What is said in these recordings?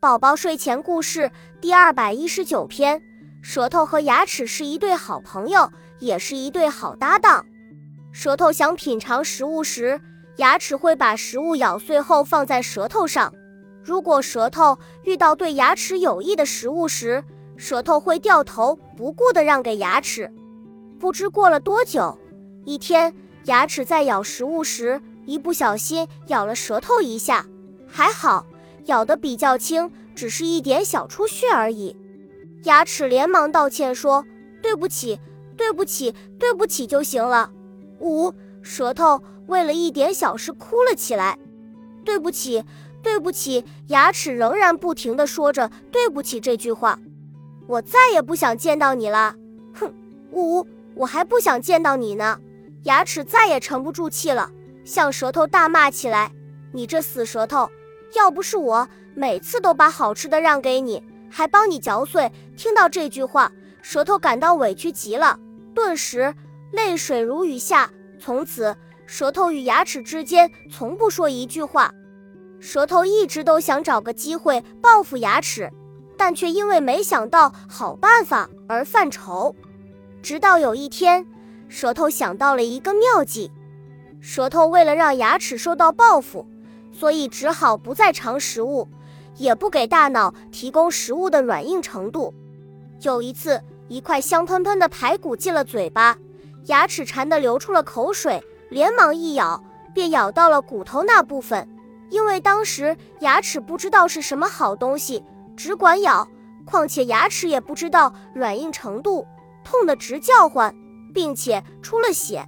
宝宝睡前故事第二百一十九篇：舌头和牙齿是一对好朋友，也是一对好搭档。舌头想品尝食物时，牙齿会把食物咬碎后放在舌头上。如果舌头遇到对牙齿有益的食物时，舌头会掉头不顾地让给牙齿。不知过了多久，一天，牙齿在咬食物时一不小心咬了舌头一下，还好。咬得比较轻，只是一点小出血而已。牙齿连忙道歉说：“对不起，对不起，对不起就行了。”呜，舌头为了一点小事哭了起来。对不起，对不起，牙齿仍然不停地说着“对不起”这句话。我再也不想见到你了。哼，呜，我还不想见到你呢。牙齿再也沉不住气了，向舌头大骂起来：“你这死舌头！”要不是我每次都把好吃的让给你，还帮你嚼碎，听到这句话，舌头感到委屈极了，顿时泪水如雨下。从此，舌头与牙齿之间从不说一句话。舌头一直都想找个机会报复牙齿，但却因为没想到好办法而犯愁。直到有一天，舌头想到了一个妙计。舌头为了让牙齿受到报复。所以只好不再尝食物，也不给大脑提供食物的软硬程度。有一次，一块香喷喷的排骨进了嘴巴，牙齿馋得流出了口水，连忙一咬，便咬到了骨头那部分。因为当时牙齿不知道是什么好东西，只管咬，况且牙齿也不知道软硬程度，痛得直叫唤，并且出了血。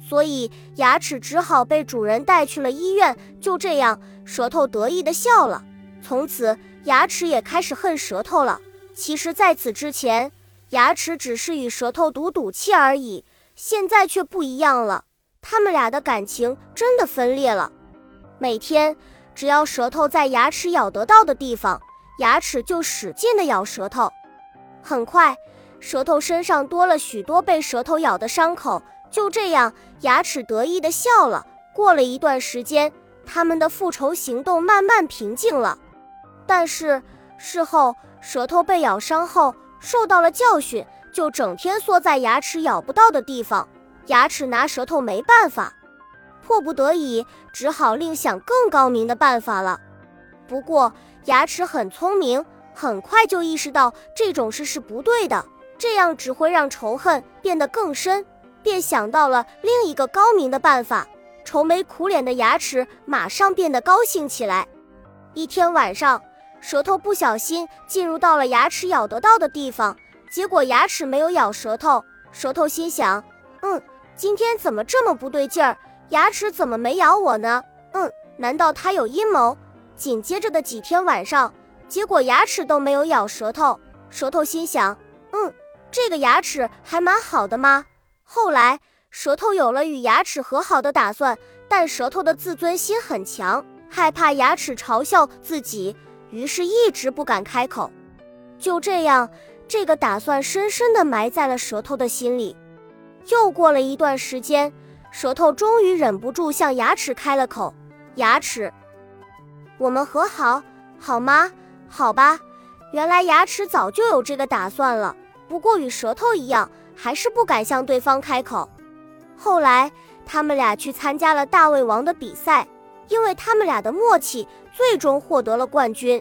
所以牙齿只好被主人带去了医院。就这样，舌头得意地笑了。从此，牙齿也开始恨舌头了。其实，在此之前，牙齿只是与舌头赌赌气而已。现在却不一样了，他们俩的感情真的分裂了。每天，只要舌头在牙齿咬得到的地方，牙齿就使劲地咬舌头。很快，舌头身上多了许多被舌头咬的伤口。就这样，牙齿得意地笑了。过了一段时间，他们的复仇行动慢慢平静了。但是事后，舌头被咬伤后受到了教训，就整天缩在牙齿咬不到的地方。牙齿拿舌头没办法，迫不得已，只好另想更高明的办法了。不过，牙齿很聪明，很快就意识到这种事是不对的，这样只会让仇恨变得更深。便想到了另一个高明的办法，愁眉苦脸的牙齿马上变得高兴起来。一天晚上，舌头不小心进入到了牙齿咬得到的地方，结果牙齿没有咬舌头。舌头心想：“嗯，今天怎么这么不对劲儿？牙齿怎么没咬我呢？嗯，难道他有阴谋？”紧接着的几天晚上，结果牙齿都没有咬舌头。舌头心想：“嗯，这个牙齿还蛮好的嘛。”后来，舌头有了与牙齿和好的打算，但舌头的自尊心很强，害怕牙齿嘲笑自己，于是一直不敢开口。就这样，这个打算深深地埋在了舌头的心里。又过了一段时间，舌头终于忍不住向牙齿开了口：“牙齿，我们和好好吗？好吧。”原来牙齿早就有这个打算了，不过与舌头一样。还是不敢向对方开口。后来，他们俩去参加了大胃王的比赛，因为他们俩的默契，最终获得了冠军。